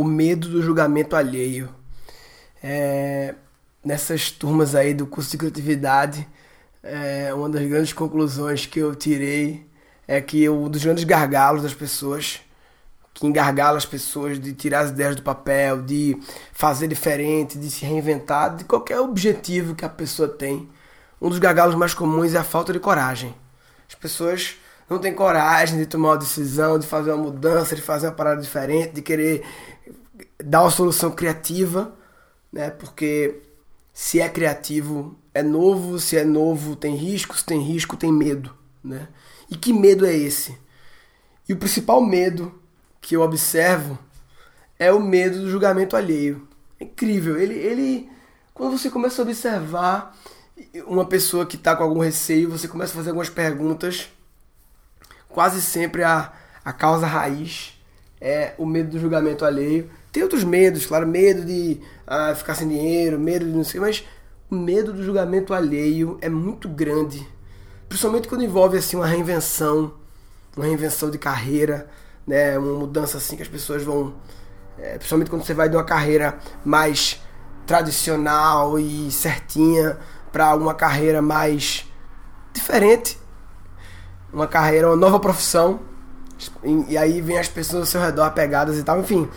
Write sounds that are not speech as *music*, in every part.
o medo do julgamento alheio. É, nessas turmas aí do curso de criatividade, é, uma das grandes conclusões que eu tirei é que um dos grandes gargalos das pessoas, que engargala as pessoas de tirar as ideias do papel, de fazer diferente, de se reinventar, de qualquer objetivo que a pessoa tem, um dos gargalos mais comuns é a falta de coragem. As pessoas não têm coragem de tomar uma decisão, de fazer uma mudança, de fazer uma parada diferente, de querer dar uma solução criativa, né? Porque se é criativo, é novo, se é novo, tem risco, se tem risco, tem medo, né? E que medo é esse? E o principal medo que eu observo é o medo do julgamento alheio. É incrível, ele, ele quando você começa a observar uma pessoa que está com algum receio, você começa a fazer algumas perguntas, quase sempre a, a causa raiz é o medo do julgamento alheio. Tem outros medos, claro, medo de ah, ficar sem dinheiro, medo de não sei, mas o medo do julgamento alheio é muito grande. Principalmente quando envolve assim uma reinvenção, uma reinvenção de carreira, né, uma mudança assim que as pessoas vão, é, principalmente quando você vai de uma carreira mais tradicional e certinha para uma carreira mais diferente, uma carreira, uma nova profissão, e, e aí vem as pessoas ao seu redor apegadas e tal, enfim.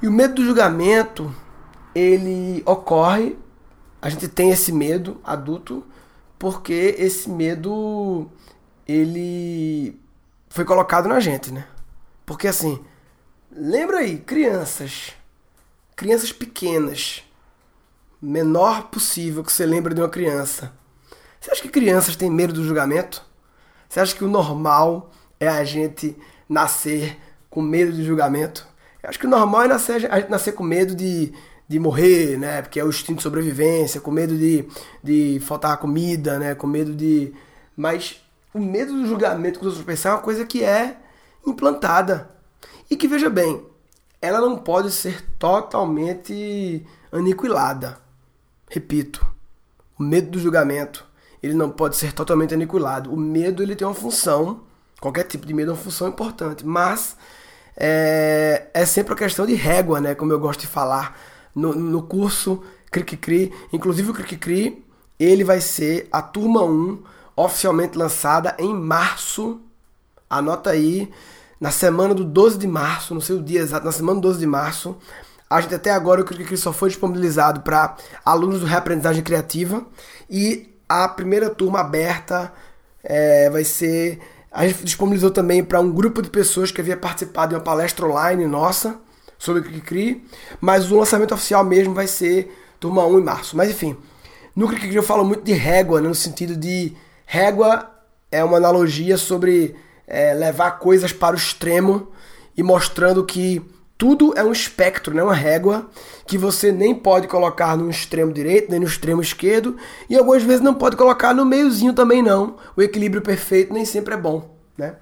E o medo do julgamento, ele ocorre, a gente tem esse medo adulto, porque esse medo ele foi colocado na gente, né? Porque assim, lembra aí, crianças, crianças pequenas, menor possível que você lembre de uma criança. Você acha que crianças têm medo do julgamento? Você acha que o normal é a gente nascer com medo do julgamento? Eu acho que o normal é nascer, a gente nascer com medo de, de morrer, né? Porque é o instinto de sobrevivência, com medo de, de faltar comida, né? Com medo de. Mas o medo do julgamento que os outros pensam é uma coisa que é implantada. E que, veja bem, ela não pode ser totalmente aniquilada. Repito, o medo do julgamento, ele não pode ser totalmente aniquilado. O medo, ele tem uma função, qualquer tipo de medo é uma função importante, mas é, é sempre uma questão de régua, né? Como eu gosto de falar no, no curso Cri Inclusive o Cri ele vai ser a turma 1, oficialmente lançada em março. Anota aí, na semana do 12 de março, não sei o dia exato, na semana do 12 de março. A gente até agora o Cri só foi disponibilizado para alunos do Reaprendizagem Criativa. E a primeira turma aberta é, vai ser a gente disponibilizou também para um grupo de pessoas que havia participado de uma palestra online nossa sobre o Cricri, mas o lançamento oficial mesmo vai ser turma 1 em março. Mas enfim, no Cricri eu falo muito de régua, né, no sentido de régua é uma analogia sobre é, levar coisas para o extremo e mostrando que tudo é um espectro, né? uma régua que você nem pode colocar no extremo direito, nem no extremo esquerdo, e algumas vezes não pode colocar no meiozinho também não. O equilíbrio perfeito nem sempre é bom, né?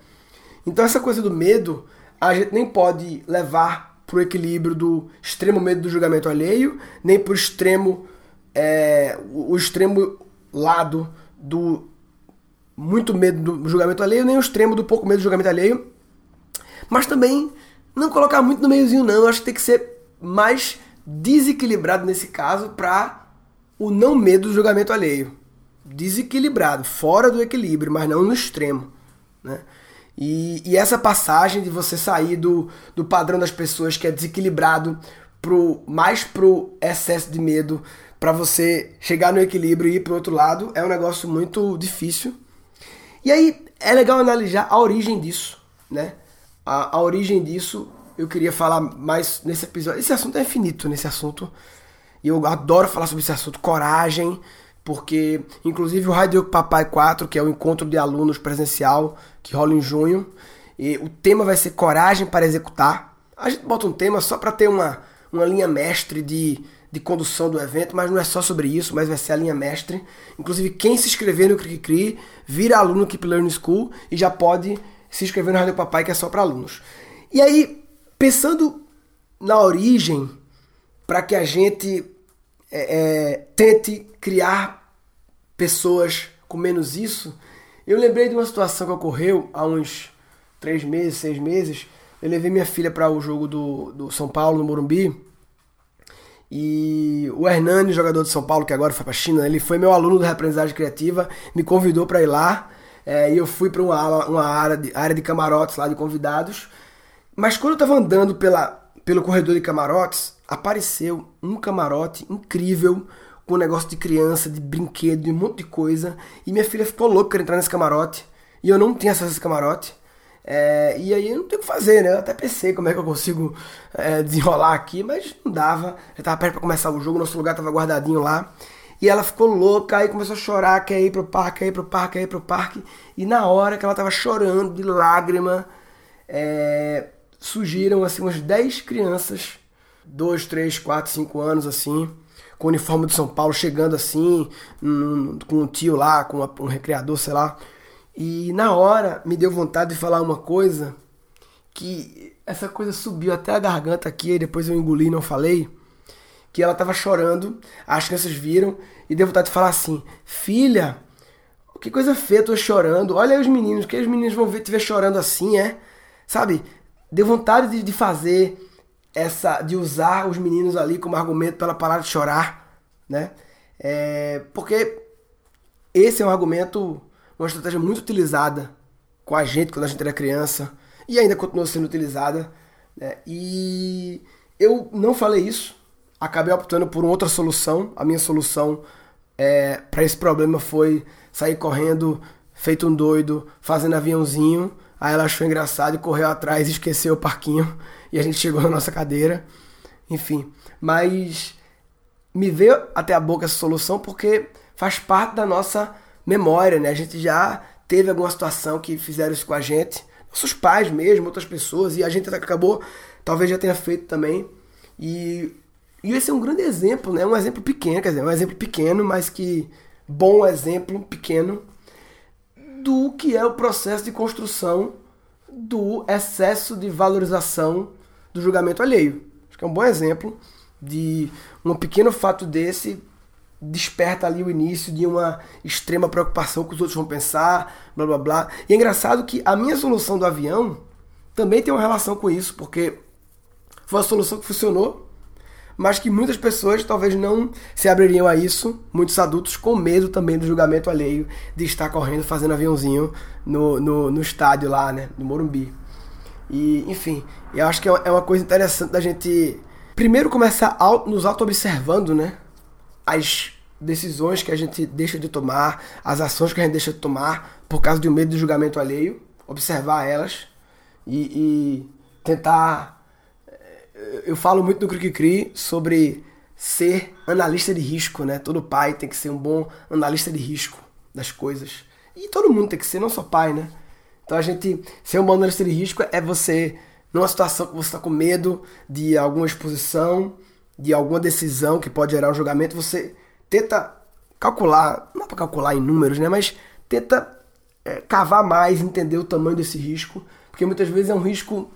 Então essa coisa do medo, a gente nem pode levar para o equilíbrio do extremo medo do julgamento alheio, nem para o extremo, é, o extremo lado do muito medo do julgamento alheio, nem o extremo do pouco medo do julgamento alheio, mas também não colocar muito no meiozinho, não. Eu acho que tem que ser mais desequilibrado nesse caso para o não medo do julgamento alheio. Desequilibrado, fora do equilíbrio, mas não no extremo. Né? E, e essa passagem de você sair do, do padrão das pessoas que é desequilibrado pro, mais pro excesso de medo para você chegar no equilíbrio e ir pro outro lado é um negócio muito difícil. E aí é legal analisar a origem disso, né? A, a origem disso, eu queria falar mais nesse episódio. Esse assunto é infinito nesse assunto. E eu adoro falar sobre esse assunto, coragem, porque inclusive o Radio Papai 4, que é o encontro de alunos presencial que rola em junho, e o tema vai ser coragem para executar. A gente bota um tema só para ter uma, uma linha mestre de, de condução do evento, mas não é só sobre isso, mas vai ser a linha mestre. Inclusive, quem se inscrever no Cri vira aluno Keep Learning School e já pode se inscrever no Rádio Papai, que é só para alunos. E aí, pensando na origem, para que a gente é, é, tente criar pessoas com menos isso, eu lembrei de uma situação que ocorreu há uns três meses, seis meses, eu levei minha filha para o jogo do, do São Paulo, no Morumbi. E o Hernani, jogador de São Paulo, que agora foi para a China, ele foi meu aluno da aprendizagem criativa, me convidou para ir lá. É, e eu fui para uma, uma área, de, área de camarotes lá de convidados. Mas quando eu estava andando pela, pelo corredor de camarotes, apareceu um camarote incrível, com um negócio de criança, de brinquedo, de um monte de coisa. E minha filha ficou louca para entrar nesse camarote. E eu não tinha acesso a esse camarote. É, e aí eu não tenho o que fazer, né? Eu até pensei como é que eu consigo é, desenrolar aqui, mas não dava. Já tava perto para começar o jogo, nosso lugar tava guardadinho lá. E ela ficou louca, aí começou a chorar, quer ir pro parque, quer ir pro parque, quer ir pro parque. E na hora que ela tava chorando de lágrima, é, surgiram assim umas 10 crianças, 2, 3, 4, 5 anos assim, com o uniforme de São Paulo, chegando assim, um, com um tio lá, com um recreador, sei lá e na hora me deu vontade de falar uma coisa que essa coisa subiu até a garganta aqui, e depois eu engoli e não falei. Que ela tava chorando, as crianças viram e deu vontade de falar assim: Filha, que coisa feia, tô chorando. Olha aí os meninos, que os meninos vão ver te ver chorando assim, é? Sabe? Deu vontade de, de fazer essa, de usar os meninos ali como argumento para ela parar de chorar, né? É, porque esse é um argumento uma estratégia muito utilizada com a gente quando a gente era criança e ainda continua sendo utilizada. Né? E eu não falei isso, acabei optando por outra solução. A minha solução é, para esse problema foi sair correndo, feito um doido, fazendo aviãozinho. Aí ela achou engraçado e correu atrás esqueceu o parquinho. *laughs* E a gente chegou na nossa cadeira. Enfim, mas me veio até a boca essa solução porque faz parte da nossa memória, né? A gente já teve alguma situação que fizeram isso com a gente, nossos pais mesmo, outras pessoas, e a gente acabou, talvez já tenha feito também. E, e esse é um grande exemplo, né? Um exemplo pequeno, quer dizer, um exemplo pequeno, mas que bom exemplo pequeno do que é o processo de construção do excesso de valorização do julgamento alheio. Acho que é um bom exemplo de um pequeno fato desse desperta ali o início de uma extrema preocupação com os outros vão pensar, blá blá blá. E é engraçado que a minha solução do avião também tem uma relação com isso, porque foi uma solução que funcionou, mas que muitas pessoas talvez não se abririam a isso, muitos adultos com medo também do julgamento alheio de estar correndo fazendo aviãozinho no, no, no estádio lá, né, no Morumbi. E, enfim, eu acho que é uma coisa interessante da gente primeiro começar nos auto-observando, né? as decisões que a gente deixa de tomar, as ações que a gente deixa de tomar por causa do medo do julgamento alheio, observar elas e, e tentar. Eu falo muito no Cri sobre ser analista de risco, né? Todo pai tem que ser um bom analista de risco das coisas. E todo mundo tem que ser, não só pai, né? Então a gente ser um bom analista de risco é você, numa situação que você está com medo de alguma exposição, de alguma decisão que pode gerar um julgamento, você tenta calcular, não é para calcular em números, né, mas tenta é, cavar mais, entender o tamanho desse risco, porque muitas vezes é um risco,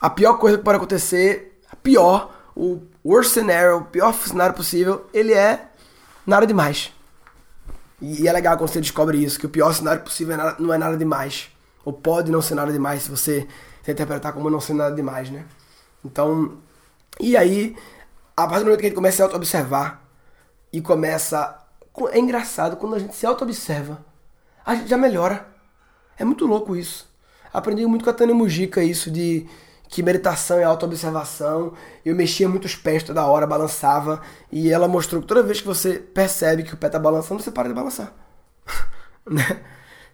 a pior coisa que pode acontecer, pior, o worst scenario, o pior cenário possível, ele é nada demais. E, é legal quando você descobre isso, que o pior cenário possível é não é nada demais. Ou pode não ser nada demais se você se interpretar como não ser nada demais, né? Então, e aí a partir do momento que a gente começa a se auto-observar e começa. É engraçado, quando a gente se auto-observa, a gente já melhora. É muito louco isso. Aprendi muito com a Tânia Mujica isso de que meditação é auto-observação. Eu mexia muito os pés toda hora, balançava. E ela mostrou que toda vez que você percebe que o pé está balançando, você para de balançar. *laughs* né?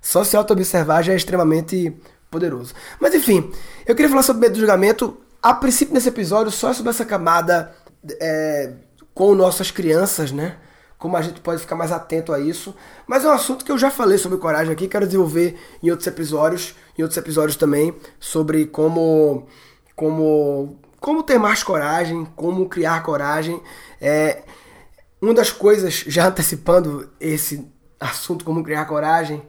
Só se auto-observar já é extremamente poderoso. Mas enfim, eu queria falar sobre medo do julgamento. A princípio, nesse episódio, só sobre essa camada é, com nossas crianças, né? Como a gente pode ficar mais atento a isso. Mas é um assunto que eu já falei sobre coragem aqui, quero desenvolver em outros episódios, em outros episódios também, sobre como, como, como ter mais coragem, como criar coragem. É, uma das coisas, já antecipando esse assunto, como criar coragem,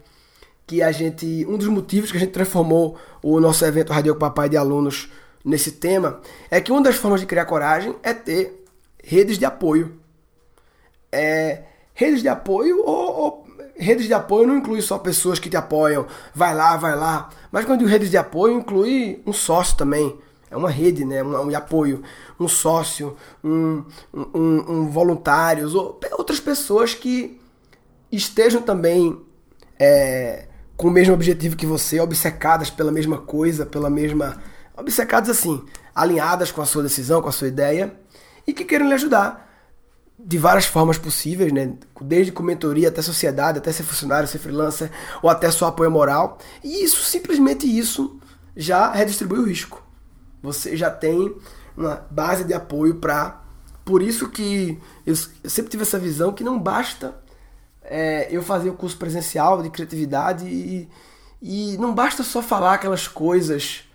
que a gente. Um dos motivos que a gente transformou o nosso evento Radio Papai de alunos nesse tema é que uma das formas de criar coragem é ter redes de apoio. É, redes de apoio ou, ou redes de apoio não inclui só pessoas que te apoiam, vai lá, vai lá. Mas quando redes de apoio, inclui um sócio também. É uma rede né, um, um apoio. Um sócio, um, um, um voluntários, ou outras pessoas que estejam também é, com o mesmo objetivo que você, obcecadas pela mesma coisa, pela mesma. obcecadas assim, alinhadas com a sua decisão, com a sua ideia, e que queiram lhe ajudar de várias formas possíveis, né? Desde com mentoria até sociedade, até ser funcionário, ser freelancer, ou até só apoio moral. E isso, simplesmente isso, já redistribui o risco. Você já tem uma base de apoio para. Por isso que eu, sempre tive essa visão que não basta é, eu fazer o curso presencial de criatividade e, e não basta só falar aquelas coisas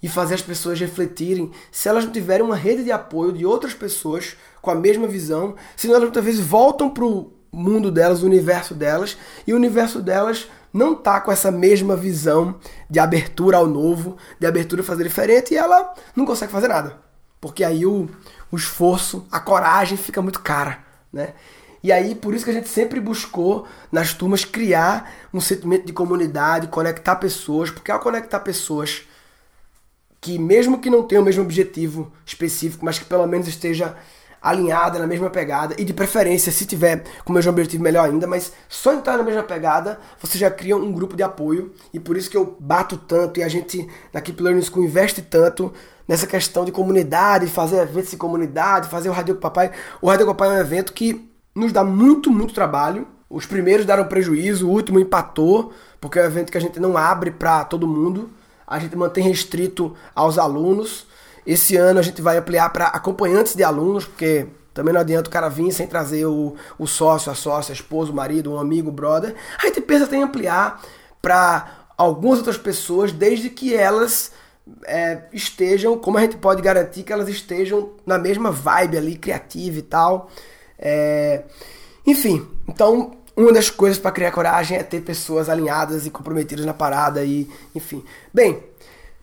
e fazer as pessoas refletirem se elas não tiverem uma rede de apoio de outras pessoas com a mesma visão, senão elas muitas vezes voltam para o mundo delas, o universo delas, e o universo delas não tá com essa mesma visão de abertura ao novo, de abertura a fazer diferente, e ela não consegue fazer nada. Porque aí o, o esforço, a coragem fica muito cara, né? E aí, por isso que a gente sempre buscou nas turmas criar um sentimento de comunidade, conectar pessoas, porque ao conectar pessoas que mesmo que não tenham o mesmo objetivo específico, mas que pelo menos esteja alinhada, na mesma pegada, e de preferência, se tiver com o mesmo objetivo, melhor ainda, mas só entrar na mesma pegada, você já cria um grupo de apoio, e por isso que eu bato tanto, e a gente na Keep Learning School investe tanto nessa questão de comunidade, fazer eventos de comunidade, fazer o Radio com Papai. O Radio com Papai é um evento que nos dá muito, muito trabalho. Os primeiros deram prejuízo, o último empatou, porque é um evento que a gente não abre para todo mundo, a gente mantém restrito aos alunos. Esse ano a gente vai ampliar para acompanhantes de alunos, porque também não adianta o cara vir sem trazer o, o sócio, a sócia, a esposa, o marido, um amigo, o brother. A gente pensa em ampliar para algumas outras pessoas, desde que elas é, estejam, como a gente pode garantir que elas estejam na mesma vibe ali, criativa e tal. É, enfim, então uma das coisas para criar coragem é ter pessoas alinhadas e comprometidas na parada e, enfim. Bem,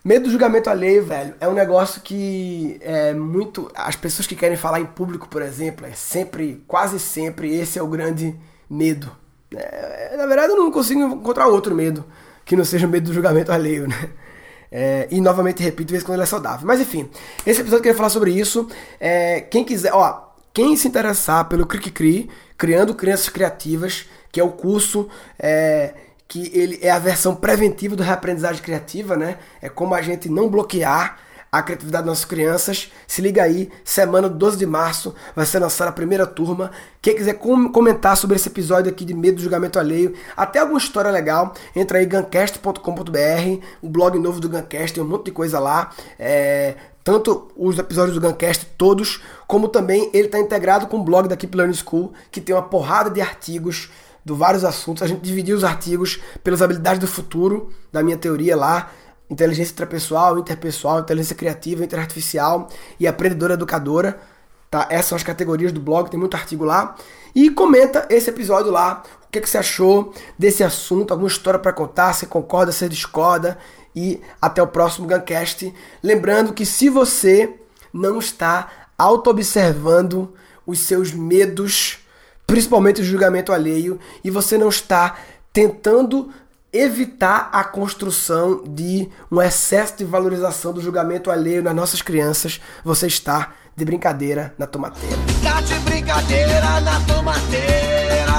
Medo do julgamento alheio, velho, é um negócio que é muito. As pessoas que querem falar em público, por exemplo, é sempre, quase sempre, esse é o grande medo. É, na verdade, eu não consigo encontrar outro medo que não seja o medo do julgamento alheio, né? É, e novamente repito, vez quando ele é saudável. Mas enfim, esse episódio eu queria falar sobre isso. É, quem quiser, ó, quem se interessar pelo Cric Cri, Criando Crianças Criativas, que é o curso. É, que ele é a versão preventiva do reaprendizagem criativa, né? É como a gente não bloquear a criatividade das nossas crianças. Se liga aí, semana do 12 de março vai ser lançada a primeira turma. Quem quiser com comentar sobre esse episódio aqui de medo do julgamento alheio, até alguma história legal, entra aí gancast.com.br, o blog novo do Gancast, tem um monte de coisa lá. É, tanto os episódios do Guncast todos, como também ele está integrado com o blog da Keep Learning School, que tem uma porrada de artigos de vários assuntos. A gente dividiu os artigos pelas habilidades do futuro, da minha teoria lá. Inteligência intrapessoal, interpessoal, inteligência criativa, interartificial e aprendedora educadora. Tá? Essas são as categorias do blog, tem muito artigo lá. E comenta esse episódio lá. O que, que você achou desse assunto? Alguma história para contar? Você concorda, você discorda? E até o próximo Guncast. Lembrando que se você não está auto-observando os seus medos principalmente o julgamento alheio, e você não está tentando evitar a construção de um excesso de valorização do julgamento alheio nas nossas crianças, você está de brincadeira na tomateira. Tá de brincadeira na tomateira.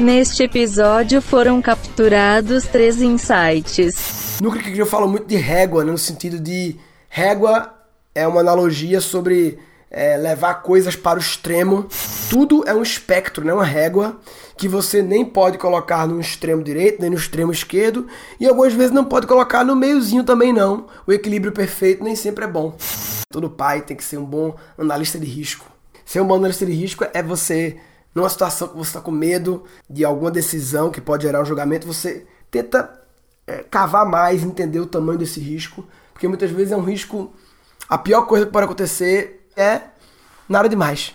Neste episódio foram capturados três insights. No que eu falo muito de régua, né, no sentido de régua é uma analogia sobre é, levar coisas para o extremo. Tudo é um espectro, não é uma régua que você nem pode colocar no extremo direito, nem no extremo esquerdo, e algumas vezes não pode colocar no meiozinho também não. O equilíbrio perfeito nem sempre é bom. Todo pai tem que ser um bom analista de risco. Ser um bom analista de risco é você, numa situação que você está com medo de alguma decisão que pode gerar um julgamento, você tenta é, cavar mais, entender o tamanho desse risco, porque muitas vezes é um risco. A pior coisa que pode acontecer é nada demais.